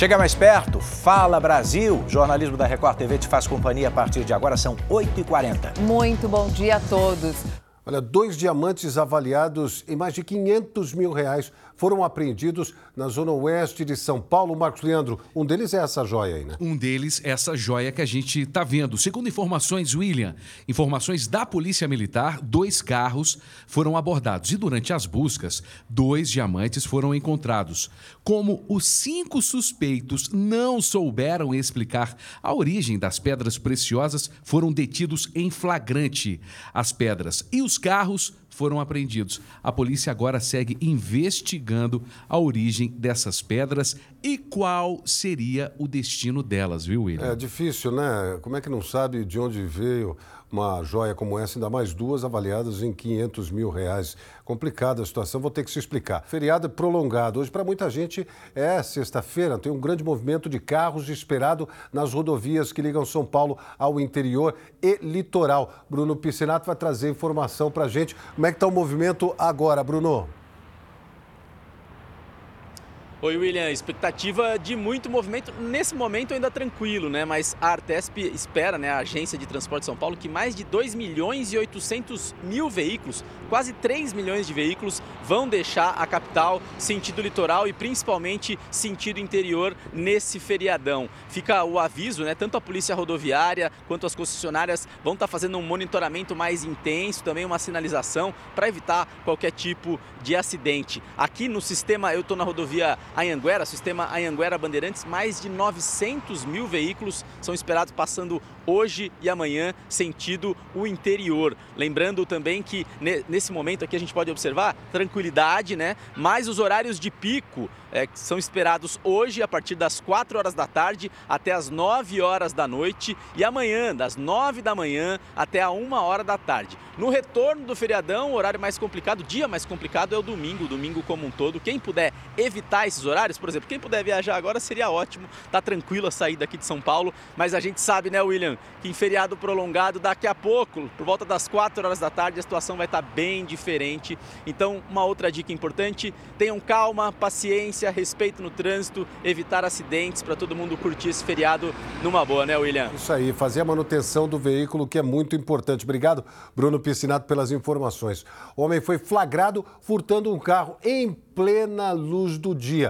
Chega mais perto, fala Brasil. Jornalismo da Record TV te faz companhia a partir de agora, são 8h40. Muito bom dia a todos. Olha, dois diamantes avaliados em mais de 500 mil reais foram apreendidos na zona oeste de São Paulo. Marcos Leandro, um deles é essa joia aí, né? Um deles é essa joia que a gente está vendo. Segundo informações, William, informações da Polícia Militar, dois carros foram abordados e durante as buscas, dois diamantes foram encontrados. Como os cinco suspeitos não souberam explicar a origem das pedras preciosas, foram detidos em flagrante. As pedras e os carros foram apreendidos. A polícia agora segue investigando a origem dessas pedras e qual seria o destino delas, viu, William? É difícil, né? Como é que não sabe de onde veio uma joia como essa, ainda mais duas avaliadas em 500 mil reais. Complicada a situação, vou ter que se explicar. Feriado prolongado. Hoje, para muita gente, é sexta-feira. Tem um grande movimento de carros esperado nas rodovias que ligam São Paulo ao interior e litoral. Bruno Piscinato vai trazer informação para a gente. Como é que está o movimento agora, Bruno? Oi, William. Expectativa de muito movimento. Nesse momento ainda tranquilo, né? Mas a Artesp espera, né, a Agência de Transporte de São Paulo, que mais de 2 milhões e 800 mil veículos, quase 3 milhões de veículos, vão deixar a capital sentido litoral e principalmente sentido interior nesse feriadão. Fica o aviso, né? Tanto a Polícia Rodoviária quanto as concessionárias vão estar fazendo um monitoramento mais intenso, também uma sinalização para evitar qualquer tipo de acidente. Aqui no sistema, eu estou na rodovia Anhanguera, sistema Anhanguera Bandeirantes, mais de 900 mil veículos são esperados passando hoje e amanhã sentido o interior. Lembrando também que nesse momento aqui a gente pode observar tranquilidade, né? Mas os horários de pico é, são esperados hoje a partir das 4 horas da tarde até as 9 horas da noite e amanhã das 9 da manhã até a 1 hora da tarde. No retorno do feriadão, o horário mais complicado, o dia mais complicado é o domingo, o domingo como um todo. Quem puder evitar esses horários, por exemplo, quem puder viajar agora seria ótimo, tá tranquilo a sair daqui de São Paulo, mas a gente sabe, né, William, que em feriado prolongado, daqui a pouco, por volta das 4 horas da tarde, a situação vai estar tá bem diferente. Então, uma outra dica importante, tenham calma, paciência, respeito no trânsito, evitar acidentes para todo mundo curtir esse feriado numa boa, né, William? Isso aí, fazer a manutenção do veículo, que é muito importante. Obrigado, Bruno Piscinato, pelas informações. O homem foi flagrado furtando um carro em plena luz do dia.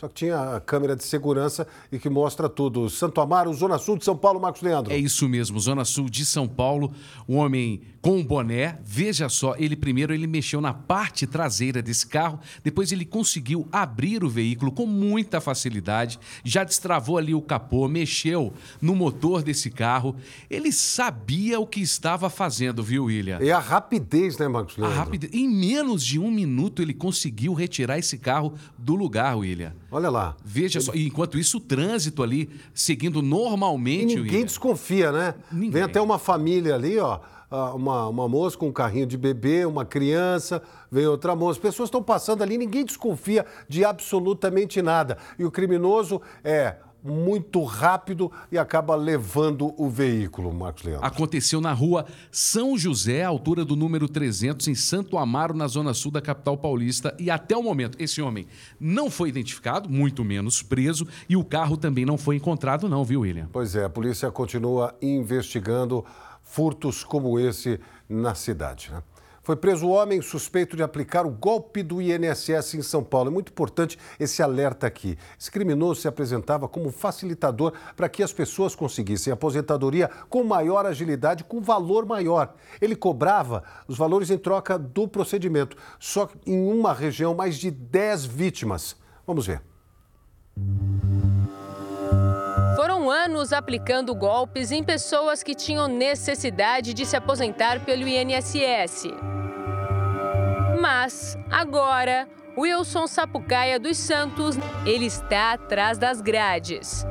Só que tinha a câmera de segurança e que mostra tudo. Santo Amaro, Zona Sul de São Paulo, Marcos Leandro. É isso mesmo, Zona Sul de São Paulo. Um homem com um boné. Veja só, ele primeiro ele mexeu na parte traseira desse carro, depois ele conseguiu abrir o veículo com muita facilidade, já destravou ali o capô, mexeu no motor desse carro. Ele sabia o que estava fazendo, viu, William? E a rapidez, né, Marcos Leandro? A rapidez. Em menos de um minuto ele conseguiu retirar esse carro do lugar, William. Olha lá. Veja Ele... só, e enquanto isso, o trânsito ali seguindo normalmente. E ninguém desconfia, né? Ninguém. Vem até uma família ali, ó. Uma, uma moça com um carrinho de bebê, uma criança, vem outra moça. As pessoas estão passando ali, ninguém desconfia de absolutamente nada. E o criminoso é muito rápido e acaba levando o veículo, Marcos Leandro. Aconteceu na rua São José, altura do número 300, em Santo Amaro, na zona sul da capital paulista. E até o momento, esse homem não foi identificado, muito menos preso, e o carro também não foi encontrado, não, viu, William? Pois é, a polícia continua investigando furtos como esse na cidade. Né? Foi preso o homem suspeito de aplicar o golpe do INSS em São Paulo. É muito importante esse alerta aqui. Esse criminoso se apresentava como facilitador para que as pessoas conseguissem aposentadoria com maior agilidade, com valor maior. Ele cobrava os valores em troca do procedimento, só em uma região, mais de 10 vítimas. Vamos ver. Foram anos aplicando golpes em pessoas que tinham necessidade de se aposentar pelo INSS. Mas agora, Wilson Sapucaia dos Santos, ele está atrás das grades.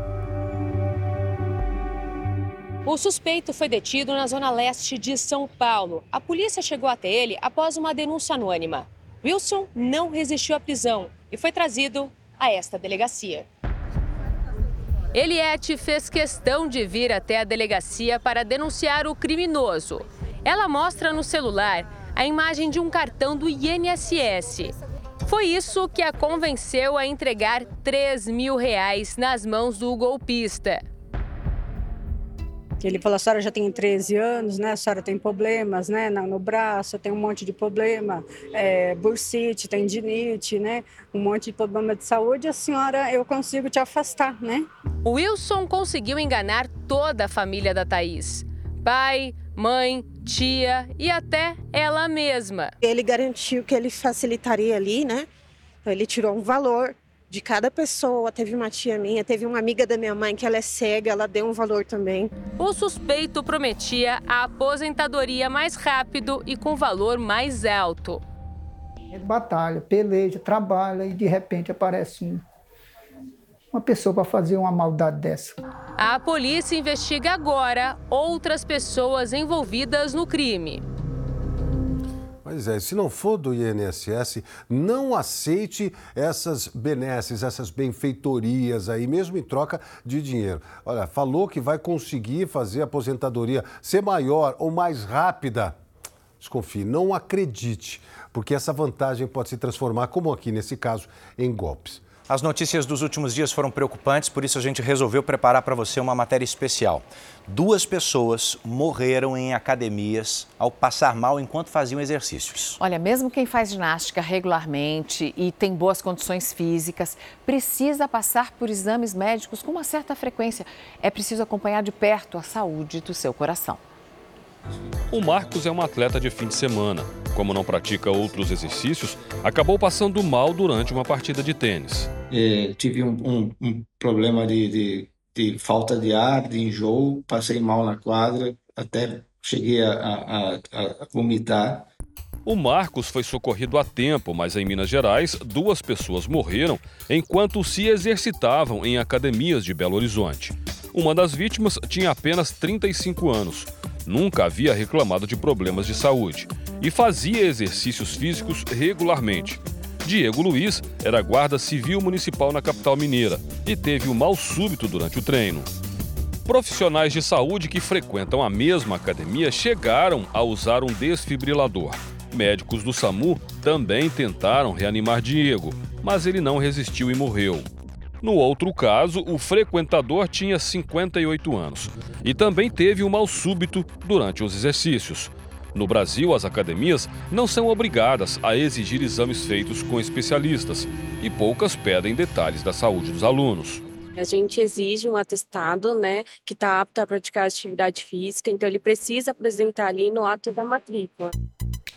O suspeito foi detido na zona leste de São Paulo. A polícia chegou até ele após uma denúncia anônima. Wilson não resistiu à prisão e foi trazido a esta delegacia. Eliette fez questão de vir até a delegacia para denunciar o criminoso. Ela mostra no celular a imagem de um cartão do INSS. Foi isso que a convenceu a entregar 3 mil reais nas mãos do golpista. Ele falou, a senhora já tem 13 anos, né? A senhora tem problemas, né? No braço, tem um monte de problema, é, bursite, tendinite, né? Um monte de problema de saúde. A senhora, eu consigo te afastar, né? O Wilson conseguiu enganar toda a família da Thaís. Pai, mãe, tia e até ela mesma. Ele garantiu que ele facilitaria ali, né? Então ele tirou um valor de cada pessoa. Teve uma tia minha, teve uma amiga da minha mãe que ela é cega, ela deu um valor também. O suspeito prometia a aposentadoria mais rápido e com valor mais alto. Ele batalha, peleja, trabalha e de repente aparece um, uma pessoa para fazer uma maldade dessa. A polícia investiga agora outras pessoas envolvidas no crime. Pois é, se não for do INSS, não aceite essas benesses, essas benfeitorias aí, mesmo em troca de dinheiro. Olha, falou que vai conseguir fazer a aposentadoria ser maior ou mais rápida. Desconfie, não acredite, porque essa vantagem pode se transformar, como aqui nesse caso, em golpes. As notícias dos últimos dias foram preocupantes, por isso a gente resolveu preparar para você uma matéria especial. Duas pessoas morreram em academias ao passar mal enquanto faziam exercícios. Olha, mesmo quem faz ginástica regularmente e tem boas condições físicas, precisa passar por exames médicos com uma certa frequência. É preciso acompanhar de perto a saúde do seu coração. O Marcos é um atleta de fim de semana. Como não pratica outros exercícios, acabou passando mal durante uma partida de tênis. É, tive um, um, um problema de, de, de, falta de ar, de enjoo, passei mal na quadra, até cheguei a, a, a vomitar. O Marcos foi socorrido a tempo, mas em Minas Gerais, duas pessoas morreram enquanto se exercitavam em academias de Belo Horizonte. Uma das vítimas tinha apenas 35 anos, nunca havia reclamado de problemas de saúde e fazia exercícios físicos regularmente. Diego Luiz era guarda civil municipal na capital mineira e teve um mal súbito durante o treino. Profissionais de saúde que frequentam a mesma academia chegaram a usar um desfibrilador. Médicos do SAMU também tentaram reanimar Diego, mas ele não resistiu e morreu. No outro caso, o frequentador tinha 58 anos e também teve um mal súbito durante os exercícios. No Brasil, as academias não são obrigadas a exigir exames feitos com especialistas e poucas pedem detalhes da saúde dos alunos. A gente exige um atestado, né, que está apto a praticar atividade física, então ele precisa apresentar ali no ato da matrícula.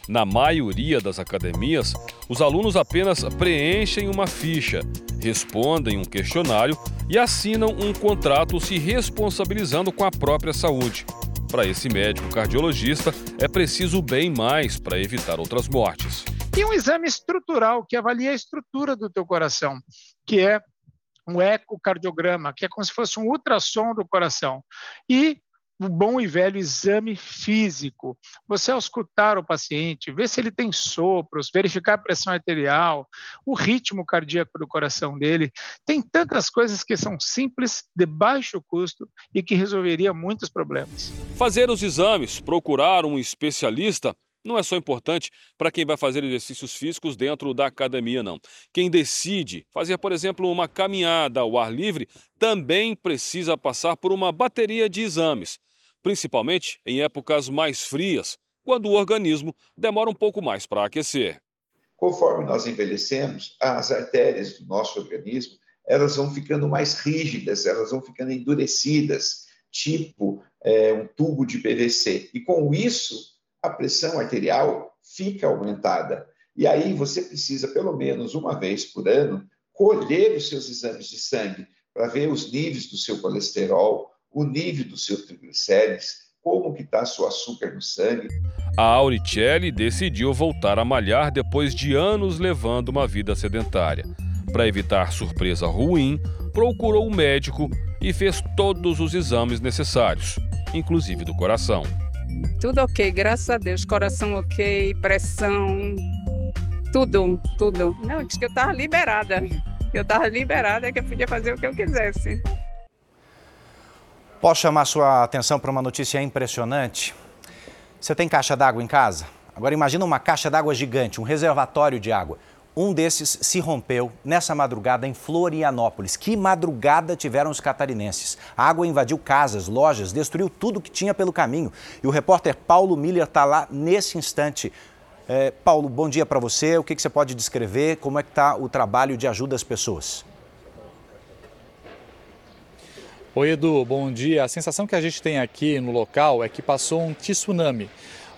Na maioria das academias, os alunos apenas preenchem uma ficha, respondem um questionário e assinam um contrato se responsabilizando com a própria saúde. Para esse médico cardiologista, é preciso bem mais para evitar outras mortes. E um exame estrutural que avalia a estrutura do teu coração, que é um ecocardiograma, que é como se fosse um ultrassom do coração. E o bom e velho exame físico. Você, ao escutar o paciente, ver se ele tem sopros, verificar a pressão arterial, o ritmo cardíaco do coração dele. Tem tantas coisas que são simples, de baixo custo e que resolveria muitos problemas. Fazer os exames, procurar um especialista, não é só importante para quem vai fazer exercícios físicos dentro da academia, não. Quem decide fazer, por exemplo, uma caminhada ao ar livre, também precisa passar por uma bateria de exames principalmente em épocas mais frias, quando o organismo demora um pouco mais para aquecer. Conforme nós envelhecemos, as artérias do nosso organismo elas vão ficando mais rígidas, elas vão ficando endurecidas, tipo é, um tubo de PVC. E com isso, a pressão arterial fica aumentada. E aí você precisa, pelo menos uma vez por ano, colher os seus exames de sangue para ver os níveis do seu colesterol, o nível dos seus triglicérides, como que está seu açúcar no sangue. A Auricelli decidiu voltar a malhar depois de anos levando uma vida sedentária. Para evitar surpresa ruim, procurou um médico e fez todos os exames necessários, inclusive do coração. Tudo ok, graças a Deus. Coração ok, pressão, tudo, tudo. Não, disse que eu estava liberada. Eu estava liberada que eu podia fazer o que eu quisesse. Posso chamar sua atenção para uma notícia impressionante? Você tem caixa d'água em casa? Agora imagina uma caixa d'água gigante, um reservatório de água. Um desses se rompeu nessa madrugada em Florianópolis. Que madrugada tiveram os catarinenses. A água invadiu casas, lojas, destruiu tudo que tinha pelo caminho. E o repórter Paulo Miller está lá nesse instante. É, Paulo, bom dia para você. O que, que, você pode descrever? Como é que está o trabalho de ajuda às pessoas? Oi, Edu, bom dia. A sensação que a gente tem aqui no local é que passou um tsunami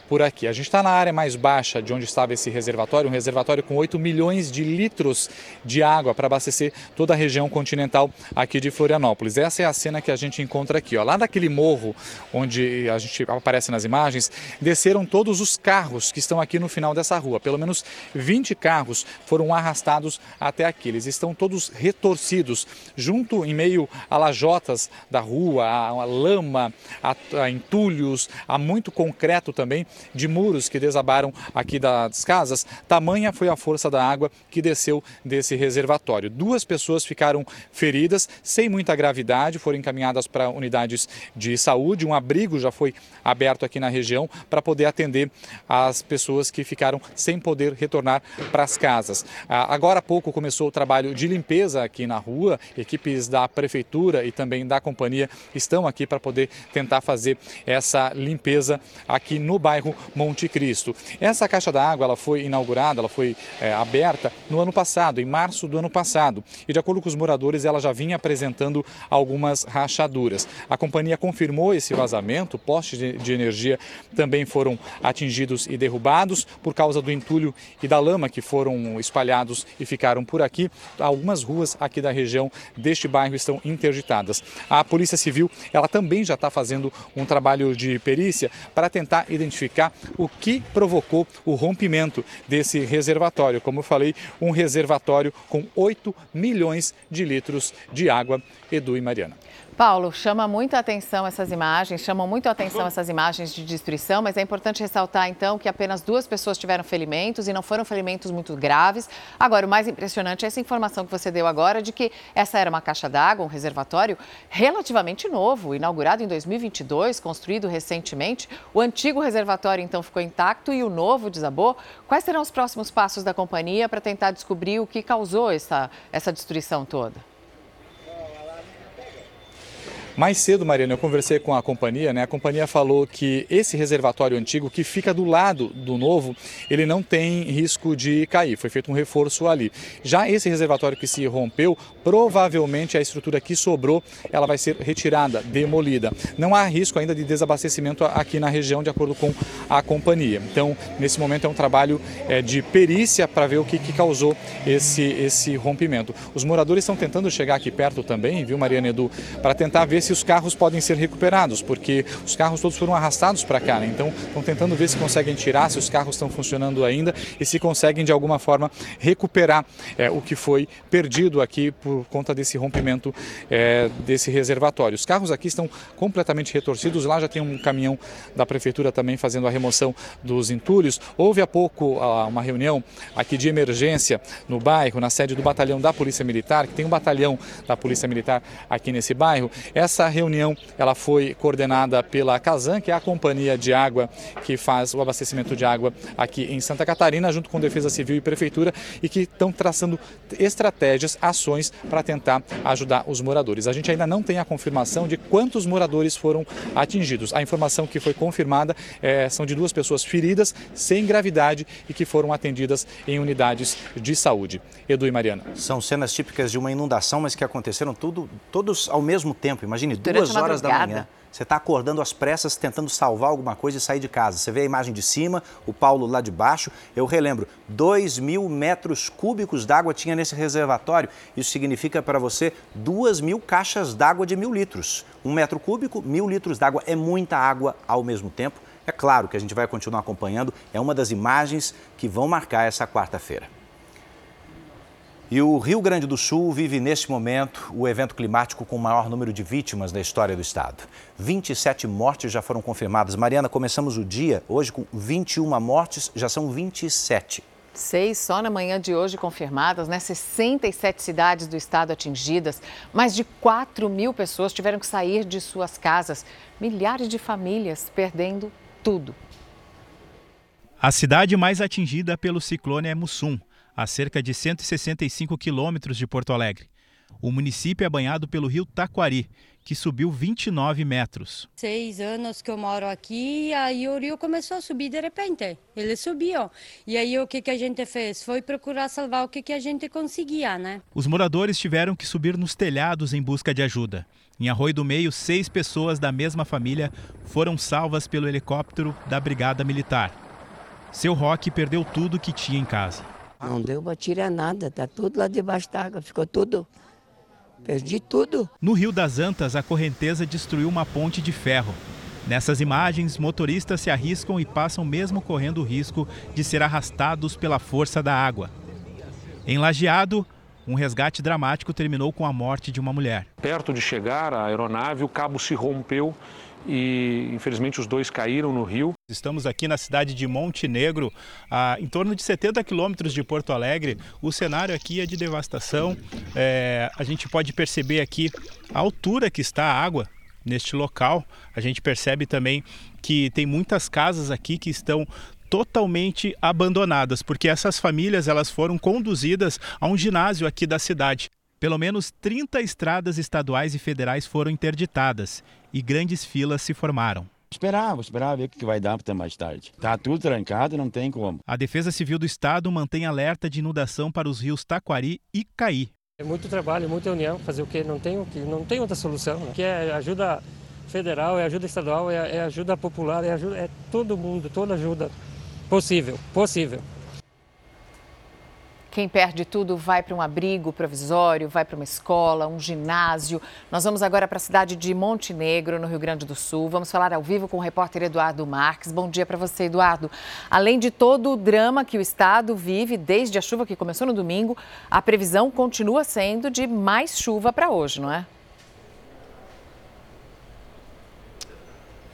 por aqui. A gente está na área mais baixa de onde estava esse reservatório, um reservatório com 8 milhões de litros de água para abastecer toda a região continental aqui de Florianópolis. Essa é a cena que a gente encontra aqui. Ó. Lá daquele morro onde a gente aparece nas imagens, desceram todos os carros que estão aqui no final dessa rua. Pelo menos 20 carros foram arrastados até aqui. Eles estão todos retorcidos, junto em meio a lajotas da rua, a, a lama, a, a entulhos, há muito concreto também de muros que desabaram aqui das casas, tamanha foi a força da água que desceu desse reservatório. Duas pessoas ficaram feridas, sem muita gravidade, foram encaminhadas para unidades de saúde. Um abrigo já foi aberto aqui na região para poder atender as pessoas que ficaram sem poder retornar para as casas. Ah, agora há pouco começou o trabalho de limpeza aqui na rua, equipes da prefeitura e também da companhia estão aqui para poder tentar fazer essa limpeza aqui no bairro bairro Monte Cristo. Essa caixa d'água ela foi inaugurada, ela foi é, aberta no ano passado, em março do ano passado. E de acordo com os moradores, ela já vinha apresentando algumas rachaduras. A companhia confirmou esse vazamento, postes de, de energia também foram atingidos e derrubados por causa do entulho e da lama que foram espalhados e ficaram por aqui. Algumas ruas aqui da região deste bairro estão interditadas. A Polícia Civil, ela também já está fazendo um trabalho de perícia para tentar identificar identificar o que provocou o rompimento desse reservatório. Como eu falei, um reservatório com 8 milhões de litros de água. Edu e Mariana. Paulo, chama muita atenção essas imagens, chamam muito a atenção essas imagens de destruição, mas é importante ressaltar então que apenas duas pessoas tiveram ferimentos e não foram ferimentos muito graves. Agora, o mais impressionante é essa informação que você deu agora de que essa era uma caixa d'água, um reservatório relativamente novo, inaugurado em 2022, construído recentemente. O antigo reservatório então ficou intacto e o novo desabou. Quais serão os próximos passos da companhia para tentar descobrir o que causou essa, essa destruição toda? Mais cedo, Mariana, eu conversei com a companhia, né? A companhia falou que esse reservatório antigo, que fica do lado do novo, ele não tem risco de cair. Foi feito um reforço ali. Já esse reservatório que se rompeu, provavelmente a estrutura que sobrou, ela vai ser retirada, demolida. Não há risco ainda de desabastecimento aqui na região, de acordo com a companhia. Então, nesse momento é um trabalho é, de perícia para ver o que, que causou esse, esse rompimento. Os moradores estão tentando chegar aqui perto também, viu, Mariana Edu, para tentar ver se os carros podem ser recuperados, porque os carros todos foram arrastados para cá, né? então estão tentando ver se conseguem tirar, se os carros estão funcionando ainda e se conseguem de alguma forma recuperar é, o que foi perdido aqui por conta desse rompimento é, desse reservatório. Os carros aqui estão completamente retorcidos, lá já tem um caminhão da prefeitura também fazendo a remoção dos entulhos. Houve há pouco uma reunião aqui de emergência no bairro, na sede do batalhão da Polícia Militar, que tem um batalhão da Polícia Militar aqui nesse bairro. Essa essa reunião ela foi coordenada pela Casan, que é a companhia de água que faz o abastecimento de água aqui em Santa Catarina, junto com Defesa Civil e Prefeitura, e que estão traçando estratégias, ações para tentar ajudar os moradores. A gente ainda não tem a confirmação de quantos moradores foram atingidos. A informação que foi confirmada é, são de duas pessoas feridas, sem gravidade e que foram atendidas em unidades de saúde. Edu e Mariana. São cenas típicas de uma inundação, mas que aconteceram tudo, todos ao mesmo tempo. Imagina Imagine, duas horas da manhã. Você está acordando às pressas, tentando salvar alguma coisa e sair de casa. Você vê a imagem de cima, o Paulo lá de baixo. Eu relembro, 2 mil metros cúbicos d'água tinha nesse reservatório. Isso significa para você 2 mil caixas d'água de mil litros. Um metro cúbico, mil litros d'água. É muita água ao mesmo tempo. É claro que a gente vai continuar acompanhando. É uma das imagens que vão marcar essa quarta-feira. E o Rio Grande do Sul vive neste momento o evento climático com o maior número de vítimas da história do estado. 27 mortes já foram confirmadas. Mariana, começamos o dia hoje com 21 mortes, já são 27. Seis só na manhã de hoje confirmadas, né? 67 cidades do estado atingidas. Mais de 4 mil pessoas tiveram que sair de suas casas. Milhares de famílias perdendo tudo. A cidade mais atingida pelo ciclone é Mussum. A cerca de 165 quilômetros de Porto Alegre. O município é banhado pelo rio Taquari, que subiu 29 metros. Seis anos que eu moro aqui, aí o rio começou a subir de repente. Ele subiu. E aí o que, que a gente fez? Foi procurar salvar o que, que a gente conseguia, né? Os moradores tiveram que subir nos telhados em busca de ajuda. Em Arroio do Meio, seis pessoas da mesma família foram salvas pelo helicóptero da Brigada Militar. Seu Roque perdeu tudo que tinha em casa. Não deu para tirar nada, tá tudo lá debaixo d'água, ficou tudo Perdi tudo. No Rio das Antas, a correnteza destruiu uma ponte de ferro. Nessas imagens, motoristas se arriscam e passam mesmo correndo o risco de ser arrastados pela força da água. Em Lajeado, um resgate dramático terminou com a morte de uma mulher. Perto de chegar a aeronave, o cabo se rompeu e infelizmente os dois caíram no rio. Estamos aqui na cidade de Montenegro, a, em torno de 70 quilômetros de Porto Alegre. O cenário aqui é de devastação. É, a gente pode perceber aqui a altura que está a água neste local. A gente percebe também que tem muitas casas aqui que estão totalmente abandonadas, porque essas famílias elas foram conduzidas a um ginásio aqui da cidade. Pelo menos 30 estradas estaduais e federais foram interditadas e grandes filas se formaram. Esperar, vou esperar ver o que vai dar até mais tarde. Tá tudo trancado, não tem como. A Defesa Civil do Estado mantém alerta de inundação para os rios Taquari e Caí. É muito trabalho, muita união, fazer o que não tem, não tem outra solução. Né? Que é ajuda federal, é ajuda estadual, é, é ajuda popular, é, ajuda, é todo mundo, toda ajuda possível, possível. Quem perde tudo vai para um abrigo provisório, vai para uma escola, um ginásio. Nós vamos agora para a cidade de Montenegro, no Rio Grande do Sul. Vamos falar ao vivo com o repórter Eduardo Marques. Bom dia para você, Eduardo. Além de todo o drama que o estado vive desde a chuva que começou no domingo, a previsão continua sendo de mais chuva para hoje, não é?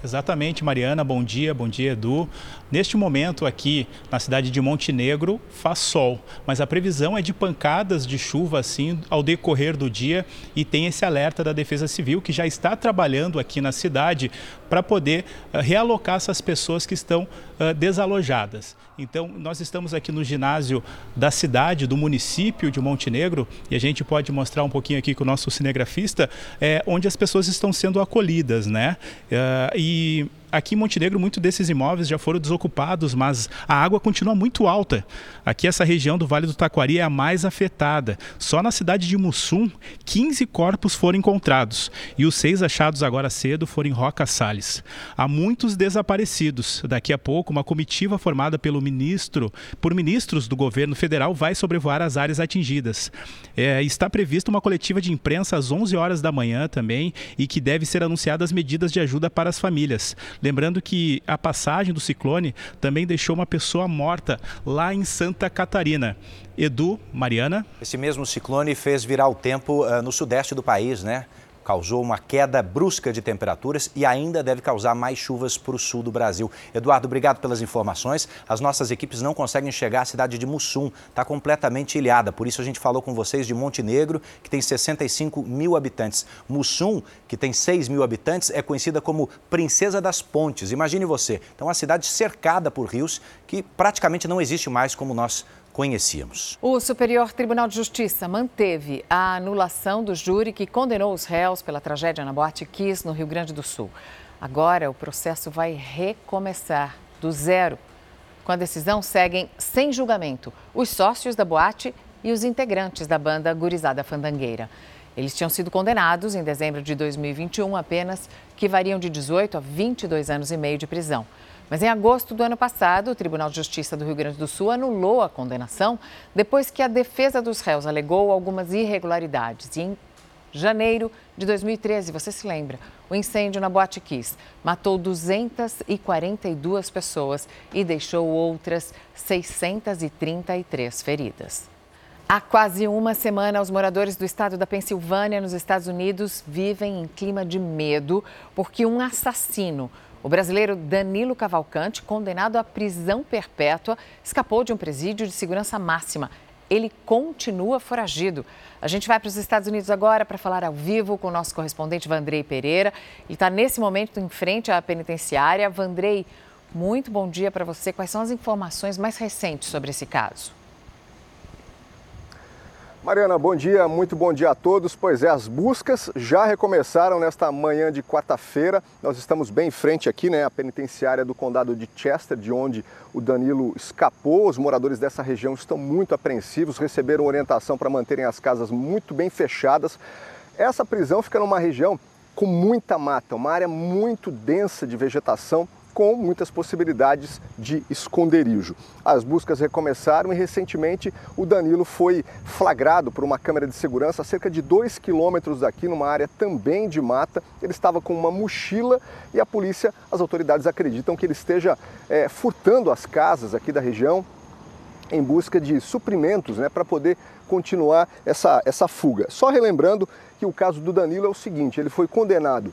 Exatamente, Mariana. Bom dia, bom dia, Edu. Neste momento aqui na cidade de Montenegro faz sol, mas a previsão é de pancadas de chuva assim ao decorrer do dia e tem esse alerta da Defesa Civil que já está trabalhando aqui na cidade para poder uh, realocar essas pessoas que estão uh, desalojadas. Então, nós estamos aqui no ginásio da cidade, do município de Montenegro, e a gente pode mostrar um pouquinho aqui com o nosso cinegrafista, é, onde as pessoas estão sendo acolhidas, né? Uh, e aqui em Montenegro, muitos desses imóveis já foram desocupados, mas a água continua muito alta. Aqui, essa região do Vale do Taquari é a mais afetada. Só na cidade de Mussum, 15 corpos foram encontrados e os seis achados agora cedo foram em Roca Salles. Há muitos desaparecidos. Daqui a pouco, uma comitiva formada pelo ministro, por ministros do governo federal vai sobrevoar as áreas atingidas. É, está prevista uma coletiva de imprensa às 11 horas da manhã também e que deve ser anunciadas medidas de ajuda para as famílias. Lembrando que a passagem do ciclone também deixou uma pessoa morta lá em Santa Catarina. Edu, Mariana. Esse mesmo ciclone fez virar o tempo uh, no sudeste do país, né? Causou uma queda brusca de temperaturas e ainda deve causar mais chuvas para o sul do Brasil. Eduardo, obrigado pelas informações. As nossas equipes não conseguem chegar à cidade de Mussum, está completamente ilhada. Por isso a gente falou com vocês de Montenegro, que tem 65 mil habitantes. Mussum, que tem 6 mil habitantes, é conhecida como Princesa das Pontes. Imagine você. Então, uma cidade cercada por rios que praticamente não existe mais como nós conhecíamos. O Superior Tribunal de Justiça manteve a anulação do júri que condenou os réus pela tragédia na Boate Kiss, no Rio Grande do Sul. Agora, o processo vai recomeçar do zero. Com a decisão, seguem sem julgamento os sócios da boate e os integrantes da banda Gurizada Fandangueira. Eles tinham sido condenados em dezembro de 2021 apenas, que variam de 18 a 22 anos e meio de prisão. Mas em agosto do ano passado, o Tribunal de Justiça do Rio Grande do Sul anulou a condenação depois que a defesa dos réus alegou algumas irregularidades. E em janeiro de 2013, você se lembra, o incêndio na Boate Kiss matou 242 pessoas e deixou outras 633 feridas. Há quase uma semana, os moradores do estado da Pensilvânia, nos Estados Unidos, vivem em clima de medo porque um assassino o brasileiro Danilo Cavalcante, condenado à prisão perpétua, escapou de um presídio de segurança máxima. Ele continua foragido. A gente vai para os Estados Unidos agora para falar ao vivo com o nosso correspondente Vandrei Pereira. Ele está nesse momento em frente à penitenciária. Vandrei, muito bom dia para você. Quais são as informações mais recentes sobre esse caso? Mariana, bom dia, muito bom dia a todos. Pois é, as buscas já recomeçaram nesta manhã de quarta-feira. Nós estamos bem em frente aqui, né, a penitenciária do condado de Chester, de onde o Danilo escapou. Os moradores dessa região estão muito apreensivos, receberam orientação para manterem as casas muito bem fechadas. Essa prisão fica numa região com muita mata, uma área muito densa de vegetação com muitas possibilidades de esconderijo. As buscas recomeçaram e recentemente o Danilo foi flagrado por uma câmera de segurança a cerca de dois quilômetros daqui, numa área também de mata. Ele estava com uma mochila e a polícia, as autoridades acreditam que ele esteja é, furtando as casas aqui da região em busca de suprimentos né, para poder continuar essa, essa fuga. Só relembrando que o caso do Danilo é o seguinte: ele foi condenado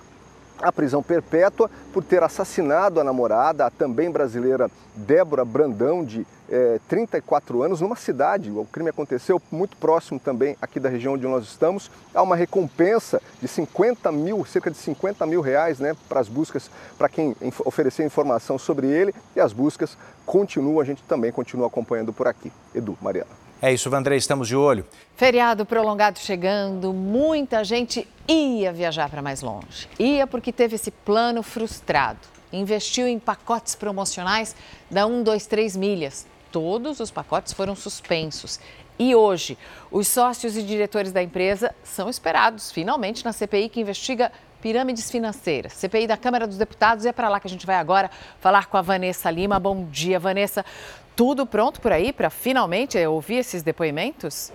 a prisão perpétua por ter assassinado a namorada, a também brasileira Débora Brandão, de é, 34 anos, numa cidade. O crime aconteceu muito próximo também aqui da região onde nós estamos. Há uma recompensa de 50 mil, cerca de 50 mil reais né, para as buscas, para quem oferecer informação sobre ele. E as buscas continuam, a gente também continua acompanhando por aqui. Edu, Mariana. É isso, Vandré, estamos de olho. Feriado prolongado chegando, muita gente ia viajar para mais longe. Ia porque teve esse plano frustrado. Investiu em pacotes promocionais da 1, 2, 3 milhas. Todos os pacotes foram suspensos. E hoje, os sócios e diretores da empresa são esperados finalmente na CPI que investiga pirâmides financeiras. CPI da Câmara dos Deputados e é para lá que a gente vai agora falar com a Vanessa Lima. Bom dia, Vanessa tudo pronto por aí para finalmente ouvir esses depoimentos?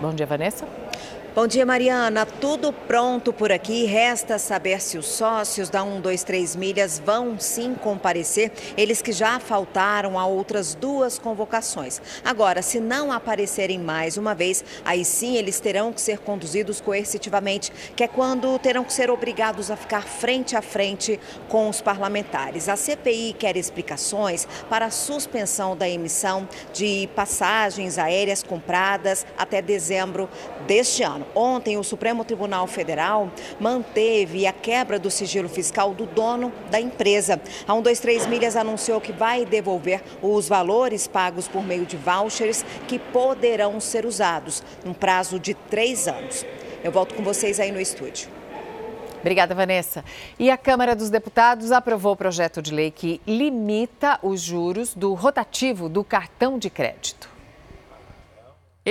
Bom dia, Vanessa. Bom dia, Mariana. Tudo pronto por aqui. Resta saber se os sócios da 123 Milhas vão sim comparecer, eles que já faltaram a outras duas convocações. Agora, se não aparecerem mais uma vez, aí sim eles terão que ser conduzidos coercitivamente, que é quando terão que ser obrigados a ficar frente a frente com os parlamentares. A CPI quer explicações para a suspensão da emissão de passagens aéreas compradas até dezembro deste ano Ontem, o Supremo Tribunal Federal manteve a quebra do sigilo fiscal do dono da empresa. A 123 Milhas anunciou que vai devolver os valores pagos por meio de vouchers que poderão ser usados num prazo de três anos. Eu volto com vocês aí no estúdio. Obrigada, Vanessa. E a Câmara dos Deputados aprovou o projeto de lei que limita os juros do rotativo do cartão de crédito.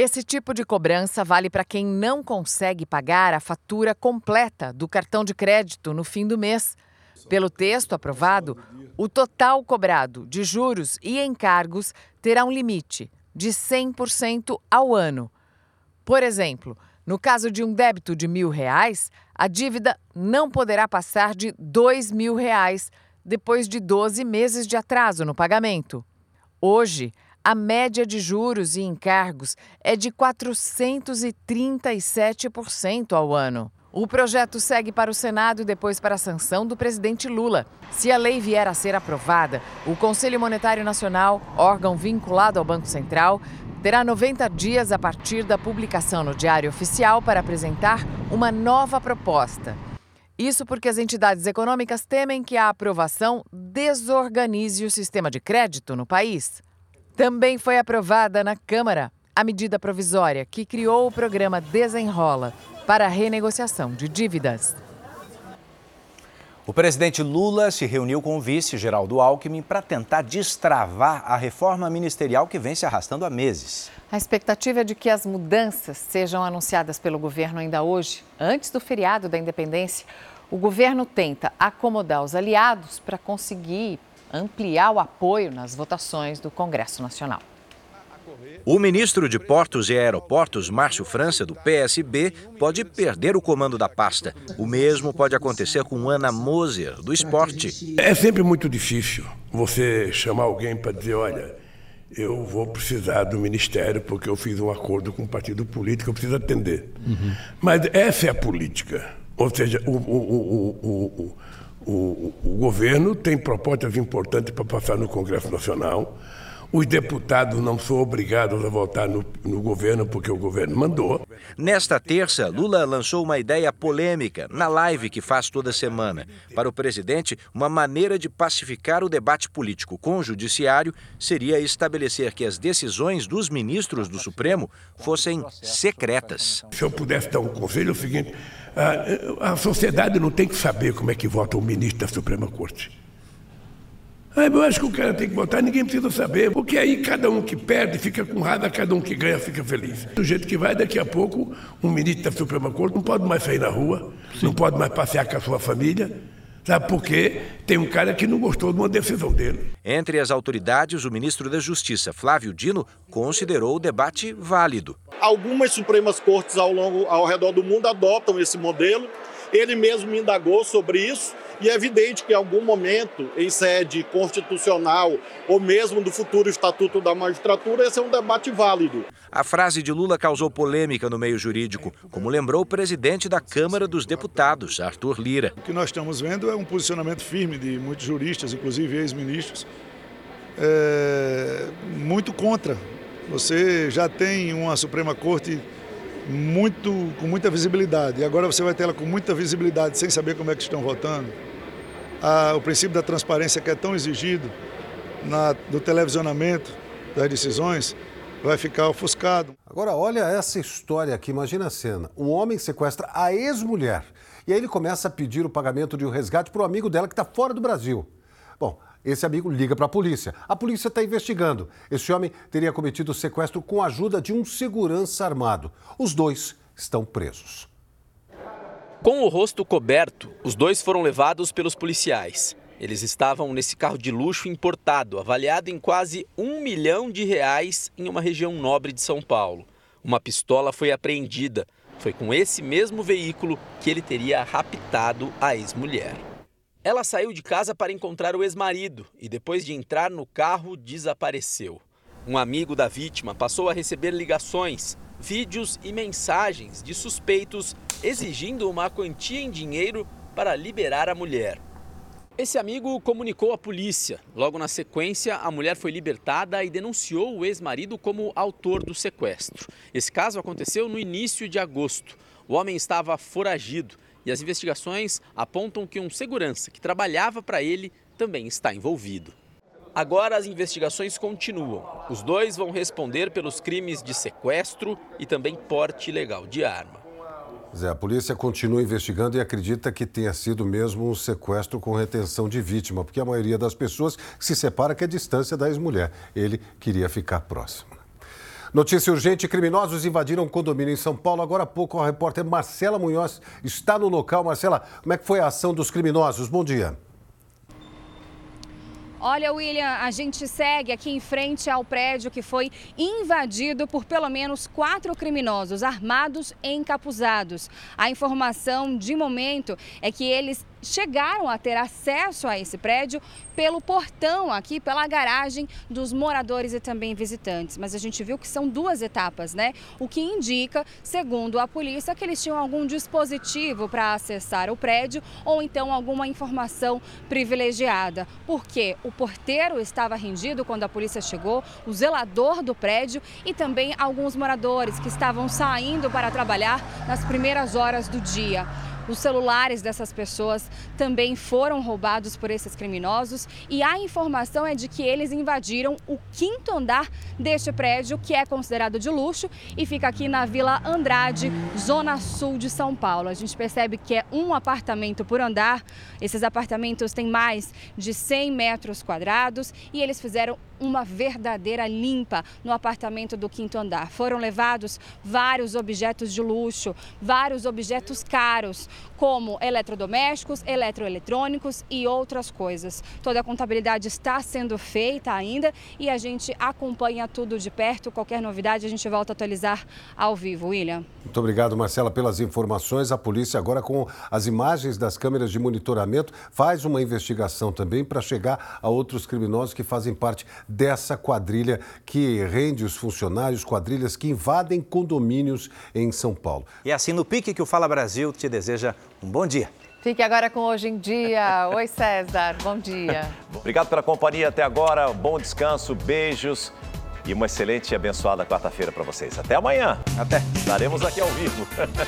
Esse tipo de cobrança vale para quem não consegue pagar a fatura completa do cartão de crédito no fim do mês. Pelo texto aprovado, o total cobrado de juros e encargos terá um limite de 100% ao ano. Por exemplo, no caso de um débito de mil reais, a dívida não poderá passar de dois mil reais depois de 12 meses de atraso no pagamento. Hoje, a média de juros e encargos é de 437% ao ano. O projeto segue para o Senado e depois para a sanção do presidente Lula. Se a lei vier a ser aprovada, o Conselho Monetário Nacional, órgão vinculado ao Banco Central, terá 90 dias a partir da publicação no Diário Oficial para apresentar uma nova proposta. Isso porque as entidades econômicas temem que a aprovação desorganize o sistema de crédito no país. Também foi aprovada na Câmara a medida provisória que criou o programa Desenrola para a renegociação de dívidas. O presidente Lula se reuniu com o vice Geraldo Alckmin para tentar destravar a reforma ministerial que vem se arrastando há meses. A expectativa é de que as mudanças sejam anunciadas pelo governo ainda hoje, antes do feriado da independência. O governo tenta acomodar os aliados para conseguir ampliar o apoio nas votações do Congresso Nacional. O ministro de Portos e Aeroportos, Márcio França, do PSB, pode perder o comando da pasta. O mesmo pode acontecer com Ana Moser, do esporte. É sempre muito difícil você chamar alguém para dizer: olha, eu vou precisar do ministério porque eu fiz um acordo com um partido político, eu preciso atender. Uhum. Mas essa é a política. Ou seja, o, o, o, o, o governo tem propostas importantes para passar no Congresso Nacional. os deputados não são obrigados a votar no, no, governo porque o governo mandou. Nesta terça, Lula lançou uma ideia polêmica na live que faz toda semana. Para o presidente, uma maneira de pacificar o debate político com o judiciário seria estabelecer que as decisões dos ministros do Supremo fossem secretas. Se eu pudesse dar um conselho, é o seguinte: a, a sociedade não tem que saber como é que vota o ministro da Suprema Corte. Ah, eu acho que o cara tem que votar, ninguém precisa saber, porque aí cada um que perde fica com raiva, cada um que ganha fica feliz. Do jeito que vai, daqui a pouco, um ministro da Suprema Corte não pode mais sair na rua, Sim. não pode mais passear com a sua família, sabe por quê? Tem um cara que não gostou de uma decisão dele. Entre as autoridades, o ministro da Justiça, Flávio Dino, considerou o debate válido. Algumas Supremas Cortes ao, longo, ao redor do mundo adotam esse modelo. Ele mesmo me indagou sobre isso e é evidente que em algum momento, em sede constitucional ou mesmo do futuro Estatuto da Magistratura, esse é um debate válido. A frase de Lula causou polêmica no meio jurídico, como lembrou o presidente da Câmara dos Deputados, Arthur Lira. O que nós estamos vendo é um posicionamento firme de muitos juristas, inclusive ex-ministros, é, muito contra. Você já tem uma Suprema Corte muito, com muita visibilidade. E agora você vai ter ela com muita visibilidade sem saber como é que estão votando a, o princípio da transparência que é tão exigido na, do televisionamento das decisões vai ficar ofuscado. Agora, olha essa história aqui, imagina a cena. Um homem sequestra a ex-mulher e aí ele começa a pedir o pagamento de um resgate para o amigo dela que está fora do Brasil. Bom, esse amigo liga para a polícia. A polícia está investigando. Esse homem teria cometido o sequestro com a ajuda de um segurança armado. Os dois estão presos. Com o rosto coberto, os dois foram levados pelos policiais. Eles estavam nesse carro de luxo importado, avaliado em quase um milhão de reais em uma região nobre de São Paulo. Uma pistola foi apreendida. Foi com esse mesmo veículo que ele teria raptado a ex-mulher. Ela saiu de casa para encontrar o ex-marido e, depois de entrar no carro, desapareceu. Um amigo da vítima passou a receber ligações, vídeos e mensagens de suspeitos exigindo uma quantia em dinheiro para liberar a mulher. Esse amigo comunicou à polícia. Logo na sequência, a mulher foi libertada e denunciou o ex-marido como autor do sequestro. Esse caso aconteceu no início de agosto. O homem estava foragido e as investigações apontam que um segurança que trabalhava para ele também está envolvido. Agora as investigações continuam. Os dois vão responder pelos crimes de sequestro e também porte ilegal de arma. Zé, a polícia continua investigando e acredita que tenha sido mesmo um sequestro com retenção de vítima, porque a maioria das pessoas se separa que é distância da ex-mulher. Ele queria ficar próximo. Notícia urgente: criminosos invadiram um condomínio em São Paulo. Agora há pouco, a repórter Marcela Munhoz está no local. Marcela, como é que foi a ação dos criminosos? Bom dia. Olha, William, a gente segue aqui em frente ao prédio que foi invadido por pelo menos quatro criminosos armados e encapuzados. A informação de momento é que eles chegaram a ter acesso a esse prédio pelo portão aqui, pela garagem dos moradores e também visitantes. Mas a gente viu que são duas etapas, né? O que indica, segundo a polícia, que eles tinham algum dispositivo para acessar o prédio ou então alguma informação privilegiada. Porque o porteiro estava rendido quando a polícia chegou, o zelador do prédio e também alguns moradores que estavam saindo para trabalhar nas primeiras horas do dia. Os celulares dessas pessoas também foram roubados por esses criminosos e a informação é de que eles invadiram o quinto andar deste prédio, que é considerado de luxo e fica aqui na Vila Andrade, zona sul de São Paulo. A gente percebe que é um apartamento por andar. Esses apartamentos têm mais de 100 metros quadrados e eles fizeram uma verdadeira limpa no apartamento do quinto andar. Foram levados vários objetos de luxo, vários objetos caros, como eletrodomésticos, eletroeletrônicos e outras coisas. Toda a contabilidade está sendo feita ainda e a gente acompanha tudo de perto. Qualquer novidade a gente volta a atualizar ao vivo. William. Muito obrigado, Marcela, pelas informações. A polícia, agora com as imagens das câmeras de monitoramento, faz uma investigação também para chegar a outros criminosos que fazem parte dessa quadrilha que rende os funcionários, quadrilhas que invadem condomínios em São Paulo. E é assim no pique que o Fala Brasil te deseja um bom dia. Fique agora com Hoje em Dia. Oi, César, bom dia. Obrigado pela companhia até agora. Bom descanso, beijos e uma excelente e abençoada quarta-feira para vocês. Até amanhã. Até. Estaremos aqui ao vivo.